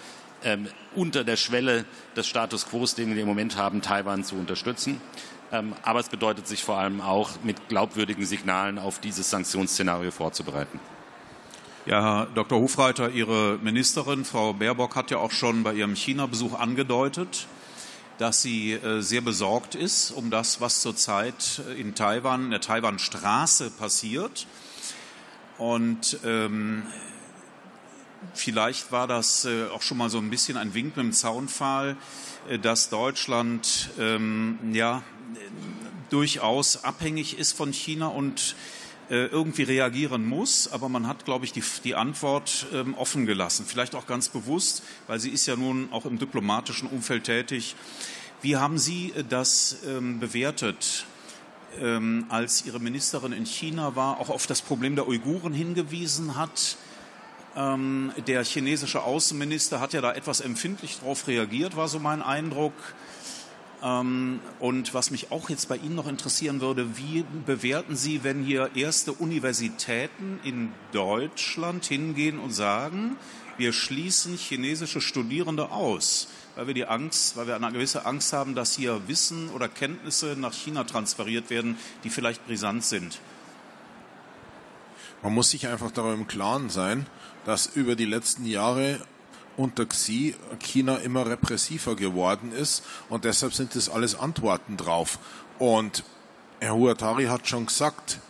ähm, unter der Schwelle des Status quo, den wir im Moment haben, Taiwan zu unterstützen. Ähm, aber es bedeutet sich vor allem auch, mit glaubwürdigen Signalen auf dieses Sanktionsszenario vorzubereiten. Ja, Herr Dr. Hofreiter, Ihre Ministerin, Frau Baerbock, hat ja auch schon bei ihrem China-Besuch angedeutet, dass sie äh, sehr besorgt ist um das, was zurzeit in Taiwan, in der Taiwan-Straße passiert. Und ähm, Vielleicht war das äh, auch schon mal so ein bisschen ein Wink mit dem Zaunpfahl, äh, dass Deutschland ähm, ja durchaus abhängig ist von China und äh, irgendwie reagieren muss. Aber man hat, glaube ich, die, die Antwort ähm, offen gelassen. Vielleicht auch ganz bewusst, weil sie ist ja nun auch im diplomatischen Umfeld tätig. Wie haben Sie das ähm, bewertet? Ähm, als Ihre Ministerin in China war, auch auf das Problem der Uiguren hingewiesen hat, ähm, der chinesische Außenminister hat ja da etwas empfindlich darauf reagiert, war so mein Eindruck. Ähm, und was mich auch jetzt bei Ihnen noch interessieren würde, wie bewerten Sie, wenn hier erste Universitäten in Deutschland hingehen und sagen, wir schließen chinesische Studierende aus, weil wir die Angst, weil wir eine gewisse Angst haben, dass hier Wissen oder Kenntnisse nach China transferiert werden, die vielleicht brisant sind. Man muss sich einfach darüber im Klaren sein, dass über die letzten Jahre unter Xi China immer repressiver geworden ist und deshalb sind das alles Antworten drauf. Und Herr Huatari hat schon gesagt,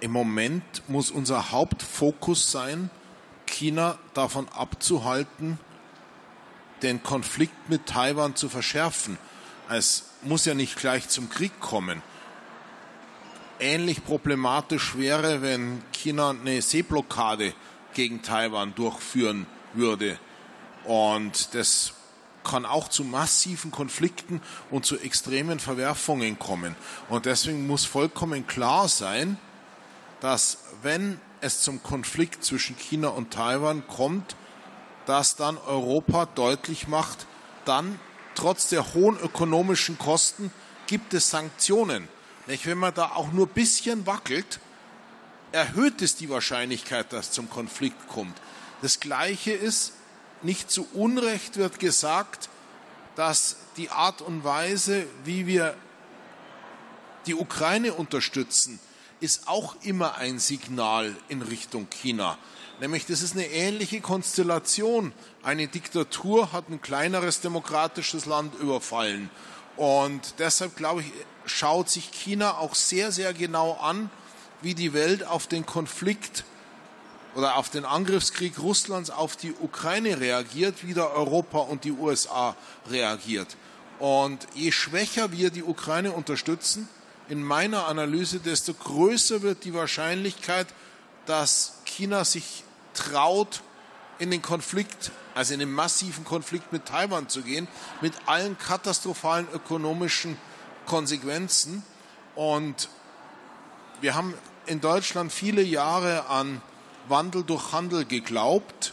im Moment muss unser Hauptfokus sein, China davon abzuhalten, den Konflikt mit Taiwan zu verschärfen. Es muss ja nicht gleich zum Krieg kommen. Ähnlich problematisch wäre, wenn China eine Seeblockade gegen Taiwan durchführen würde. Und das kann auch zu massiven Konflikten und zu extremen Verwerfungen kommen. Und deswegen muss vollkommen klar sein, dass wenn es zum Konflikt zwischen China und Taiwan kommt, dass dann Europa deutlich macht, dann trotz der hohen ökonomischen Kosten gibt es Sanktionen. Wenn man da auch nur ein bisschen wackelt, erhöht es die Wahrscheinlichkeit, dass zum Konflikt kommt. Das Gleiche ist, nicht zu Unrecht wird gesagt, dass die Art und Weise, wie wir die Ukraine unterstützen, ist auch immer ein Signal in Richtung China. Nämlich, das ist eine ähnliche Konstellation. Eine Diktatur hat ein kleineres demokratisches Land überfallen. Und deshalb, glaube ich, schaut sich China auch sehr, sehr genau an, wie die Welt auf den Konflikt oder auf den Angriffskrieg Russlands auf die Ukraine reagiert, wie da Europa und die USA reagiert. Und je schwächer wir die Ukraine unterstützen, in meiner Analyse, desto größer wird die Wahrscheinlichkeit, dass China sich traut, in den Konflikt, also in den massiven Konflikt mit Taiwan zu gehen, mit allen katastrophalen ökonomischen Konsequenzen. Und wir haben in Deutschland viele Jahre an Wandel durch Handel geglaubt.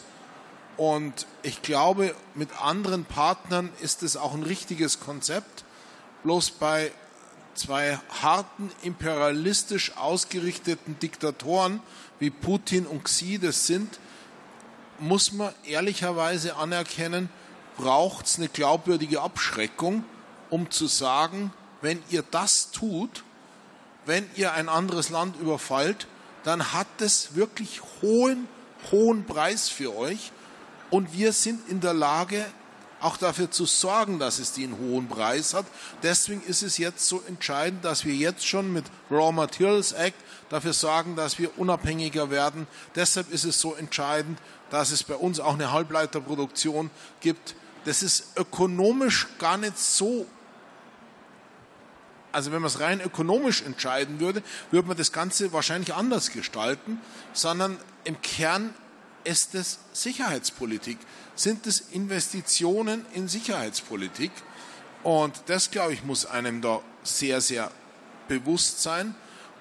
Und ich glaube, mit anderen Partnern ist es auch ein richtiges Konzept. Bloß bei zwei harten, imperialistisch ausgerichteten Diktatoren wie Putin und Xi das sind, muss man ehrlicherweise anerkennen, braucht es eine glaubwürdige Abschreckung, um zu sagen, wenn ihr das tut, wenn ihr ein anderes Land überfallt, dann hat es wirklich hohen, hohen Preis für euch. Und wir sind in der Lage, auch dafür zu sorgen, dass es den hohen Preis hat. Deswegen ist es jetzt so entscheidend, dass wir jetzt schon mit Raw Materials Act dafür sorgen, dass wir unabhängiger werden. Deshalb ist es so entscheidend, dass es bei uns auch eine Halbleiterproduktion gibt. Das ist ökonomisch gar nicht so also wenn man es rein ökonomisch entscheiden würde, würde man das Ganze wahrscheinlich anders gestalten, sondern im Kern ist es Sicherheitspolitik, sind es Investitionen in Sicherheitspolitik. Und das, glaube ich, muss einem da sehr, sehr bewusst sein.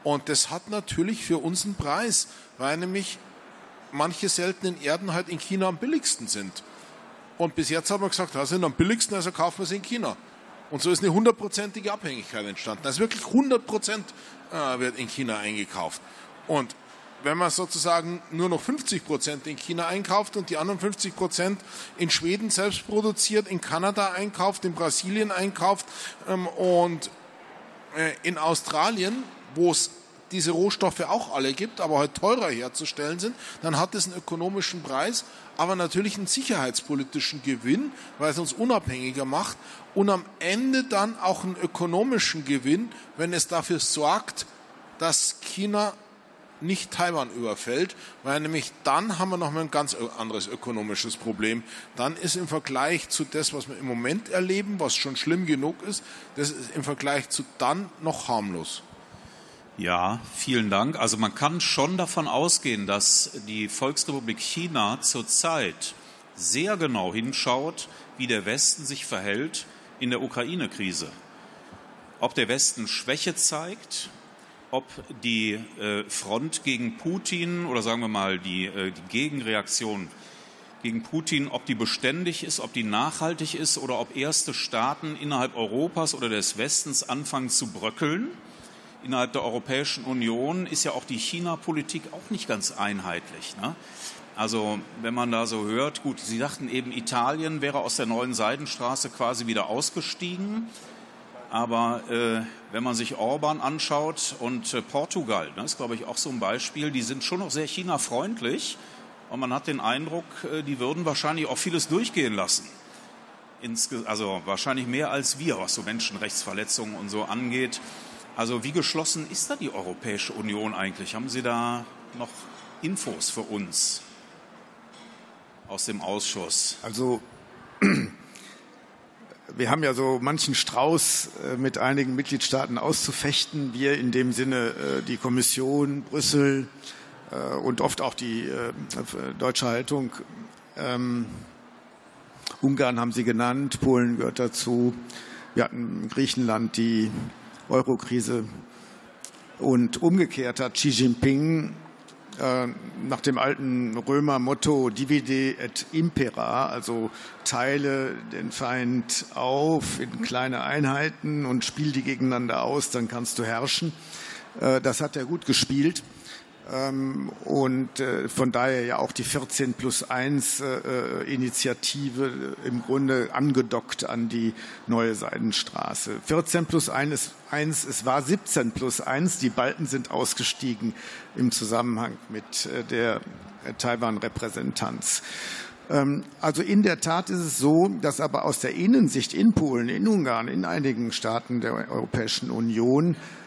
Und das hat natürlich für uns einen Preis, weil nämlich manche seltenen Erden halt in China am billigsten sind. Und bis jetzt haben wir gesagt, da sind am billigsten, also kaufen wir sie in China. Und so ist eine hundertprozentige Abhängigkeit entstanden. Also wirklich 100 Prozent äh, wird in China eingekauft. Und wenn man sozusagen nur noch 50 Prozent in China einkauft und die anderen 50 Prozent in Schweden selbst produziert, in Kanada einkauft, in Brasilien einkauft ähm, und äh, in Australien, wo es diese Rohstoffe auch alle gibt, aber halt teurer herzustellen sind, dann hat es einen ökonomischen Preis, aber natürlich einen sicherheitspolitischen Gewinn, weil es uns unabhängiger macht und am Ende dann auch einen ökonomischen Gewinn, wenn es dafür sorgt, dass China nicht Taiwan überfällt, weil nämlich dann haben wir noch mal ein ganz anderes ökonomisches Problem. Dann ist im Vergleich zu das, was wir im Moment erleben, was schon schlimm genug ist, das ist im Vergleich zu dann noch harmlos. Ja, vielen Dank. Also man kann schon davon ausgehen, dass die Volksrepublik China zurzeit sehr genau hinschaut, wie der Westen sich verhält in der Ukraine-Krise. Ob der Westen Schwäche zeigt, ob die äh, Front gegen Putin oder sagen wir mal die, äh, die Gegenreaktion gegen Putin, ob die beständig ist, ob die nachhaltig ist oder ob erste Staaten innerhalb Europas oder des Westens anfangen zu bröckeln innerhalb der Europäischen Union ist ja auch die China-Politik auch nicht ganz einheitlich. Ne? Also wenn man da so hört, gut, Sie sagten eben, Italien wäre aus der neuen Seidenstraße quasi wieder ausgestiegen. Aber äh, wenn man sich Orban anschaut und äh, Portugal, das ne, ist glaube ich auch so ein Beispiel, die sind schon noch sehr China-freundlich. Und man hat den Eindruck, äh, die würden wahrscheinlich auch vieles durchgehen lassen. Insge also wahrscheinlich mehr als wir, was so Menschenrechtsverletzungen und so angeht. Also wie geschlossen ist da die Europäische Union eigentlich? Haben Sie da noch Infos für uns aus dem Ausschuss? Also wir haben ja so manchen Strauß äh, mit einigen Mitgliedstaaten auszufechten. Wir in dem Sinne äh, die Kommission, Brüssel äh, und oft auch die deutsche Haltung. Ähm, Ungarn haben Sie genannt, Polen gehört dazu. Wir hatten Griechenland die Eurokrise. Und umgekehrt hat Xi Jinping äh, nach dem alten Römer-Motto Divide et Impera, also teile den Feind auf in kleine Einheiten und spiel die gegeneinander aus, dann kannst du herrschen. Äh, das hat er gut gespielt. Ähm, und äh, von daher ja auch die 14 plus 1 äh, Initiative im Grunde angedockt an die neue Seidenstraße. 14 plus 1 ist 1, es war 17 plus 1. Die Balten sind ausgestiegen im Zusammenhang mit äh, der Taiwan-Repräsentanz. Ähm, also in der Tat ist es so, dass aber aus der Innensicht in Polen, in Ungarn, in einigen Staaten der Europäischen Union äh,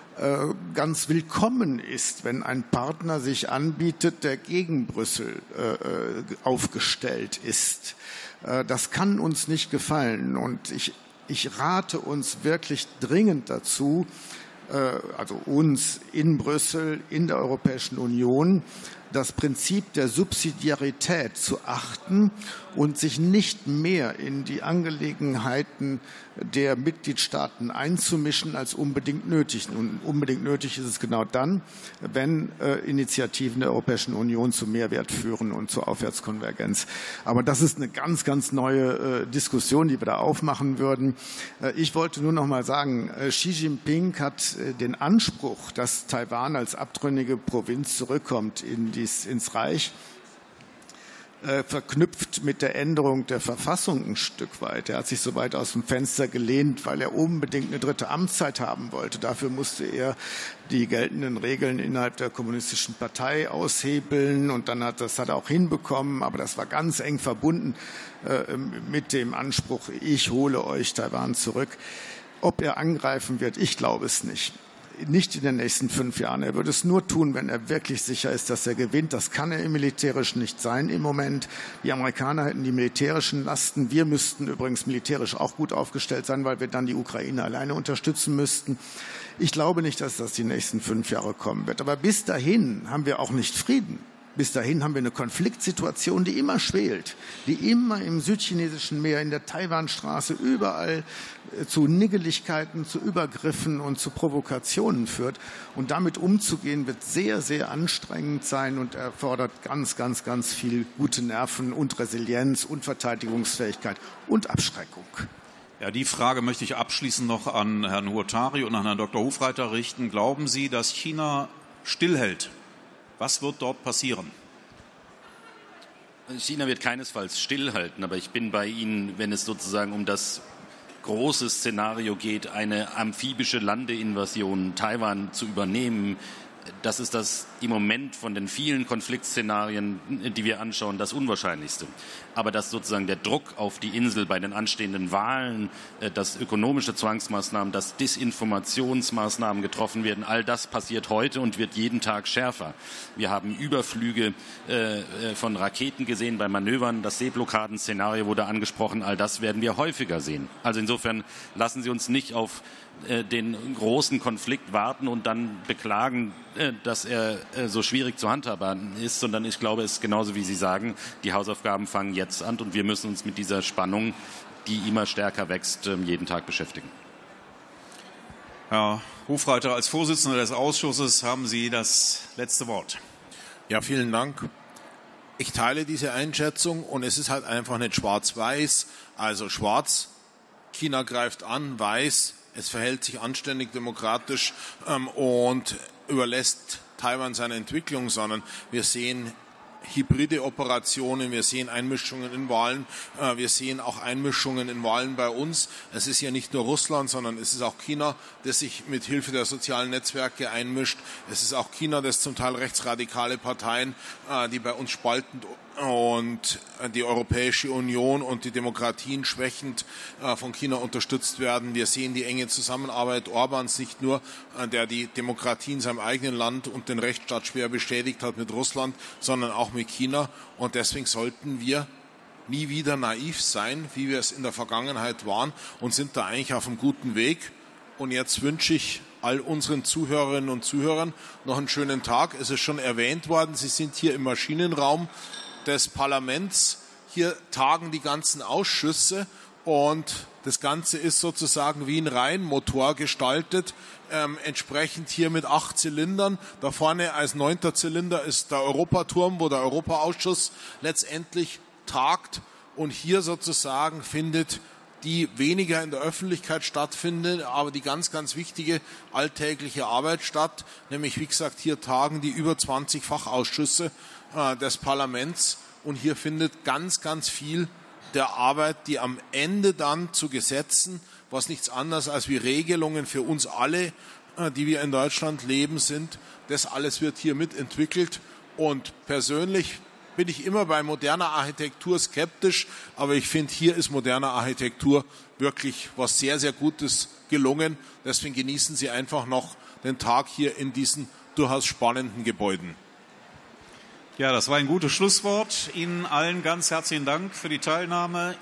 ganz willkommen ist, wenn ein Partner sich anbietet, der gegen Brüssel äh, äh, aufgestellt ist. Das kann uns nicht gefallen. Und ich, ich rate uns wirklich dringend dazu, also uns in Brüssel, in der Europäischen Union, das Prinzip der Subsidiarität zu achten und sich nicht mehr in die Angelegenheiten der Mitgliedstaaten einzumischen als unbedingt nötig. Und unbedingt nötig ist es genau dann, wenn äh, Initiativen der Europäischen Union zu Mehrwert führen und zur Aufwärtskonvergenz. Aber das ist eine ganz, ganz neue äh, Diskussion, die wir da aufmachen würden. Äh, ich wollte nur noch mal sagen, äh, Xi Jinping hat äh, den Anspruch, dass Taiwan als abtrünnige Provinz zurückkommt in dies, ins Reich verknüpft mit der Änderung der Verfassung ein Stück weit. Er hat sich so weit aus dem Fenster gelehnt, weil er unbedingt eine dritte Amtszeit haben wollte. Dafür musste er die geltenden Regeln innerhalb der kommunistischen Partei aushebeln und dann hat das hat er auch hinbekommen, aber das war ganz eng verbunden äh, mit dem Anspruch, ich hole euch Taiwan zurück. Ob er angreifen wird, ich glaube es nicht nicht in den nächsten fünf Jahren. Er würde es nur tun, wenn er wirklich sicher ist, dass er gewinnt. Das kann er militärisch nicht sein im Moment. Die Amerikaner hätten die militärischen Lasten. Wir müssten übrigens militärisch auch gut aufgestellt sein, weil wir dann die Ukraine alleine unterstützen müssten. Ich glaube nicht, dass das die nächsten fünf Jahre kommen wird. Aber bis dahin haben wir auch nicht Frieden. Bis dahin haben wir eine Konfliktsituation, die immer schwelt, die immer im südchinesischen Meer, in der Taiwanstraße, überall äh, zu Niggeligkeiten, zu Übergriffen und zu Provokationen führt. Und damit umzugehen wird sehr, sehr anstrengend sein und erfordert ganz, ganz, ganz viel gute Nerven und Resilienz und Verteidigungsfähigkeit und Abschreckung. Ja, die Frage möchte ich abschließend noch an Herrn Huotari und an Herrn Dr. Hofreiter richten. Glauben Sie, dass China stillhält was wird dort passieren? China wird keinesfalls stillhalten, aber ich bin bei Ihnen, wenn es sozusagen um das große Szenario geht, eine amphibische Landeinvasion Taiwan zu übernehmen, das ist das im Moment von den vielen Konfliktszenarien, die wir anschauen, das Unwahrscheinlichste. Aber dass sozusagen der Druck auf die Insel bei den anstehenden Wahlen, äh, dass ökonomische Zwangsmaßnahmen, dass Disinformationsmaßnahmen getroffen werden, all das passiert heute und wird jeden Tag schärfer. Wir haben Überflüge äh, äh, von Raketen gesehen bei Manövern, das Seeblockaden-Szenario wurde angesprochen, all das werden wir häufiger sehen. Also insofern lassen Sie uns nicht auf den großen Konflikt warten und dann beklagen, dass er so schwierig zu handhaben ist, sondern ich glaube, es ist genauso wie Sie sagen, die Hausaufgaben fangen jetzt an und wir müssen uns mit dieser Spannung, die immer stärker wächst, ähm, jeden Tag beschäftigen. Herr Hofreiter, als Vorsitzender des Ausschusses haben Sie das letzte Wort. Ja, vielen Dank. Ich teile diese Einschätzung und es ist halt einfach nicht schwarz-weiß. Also schwarz, China greift an, weiß, es verhält sich anständig demokratisch ähm, und überlässt Taiwan seine Entwicklung, sondern wir sehen hybride Operationen, wir sehen Einmischungen in Wahlen, äh, wir sehen auch Einmischungen in Wahlen bei uns. Es ist ja nicht nur Russland, sondern es ist auch China, das sich mit Hilfe der sozialen Netzwerke einmischt. Es ist auch China, das zum Teil rechtsradikale Parteien, äh, die bei uns spaltend und die Europäische Union und die Demokratien schwächend äh, von China unterstützt werden. Wir sehen die enge Zusammenarbeit Orbans nicht nur, äh, der die Demokratie in seinem eigenen Land und den Rechtsstaat schwer bestätigt hat mit Russland, sondern auch mit China. Und deswegen sollten wir nie wieder naiv sein, wie wir es in der Vergangenheit waren und sind da eigentlich auf einem guten Weg. Und jetzt wünsche ich all unseren Zuhörerinnen und Zuhörern noch einen schönen Tag. Es ist schon erwähnt worden, Sie sind hier im Maschinenraum des Parlaments. Hier tagen die ganzen Ausschüsse und das Ganze ist sozusagen wie ein Reihenmotor gestaltet, ähm, entsprechend hier mit acht Zylindern. Da vorne als neunter Zylinder ist der Europaturm, wo der Europaausschuss letztendlich tagt. Und hier sozusagen findet die weniger in der Öffentlichkeit stattfindet, aber die ganz, ganz wichtige alltägliche Arbeit statt. Nämlich, wie gesagt, hier tagen die über 20 Fachausschüsse äh, des Parlaments und hier findet ganz, ganz viel der Arbeit, die am Ende dann zu Gesetzen, was nichts anderes als wie Regelungen für uns alle, äh, die wir in Deutschland leben, sind. Das alles wird hier mitentwickelt und persönlich bin ich immer bei moderner Architektur skeptisch, aber ich finde, hier ist moderne Architektur wirklich was sehr, sehr Gutes gelungen. Deswegen genießen Sie einfach noch den Tag hier in diesen durchaus spannenden Gebäuden. Ja, das war ein gutes Schlusswort. Ihnen allen ganz herzlichen Dank für die Teilnahme.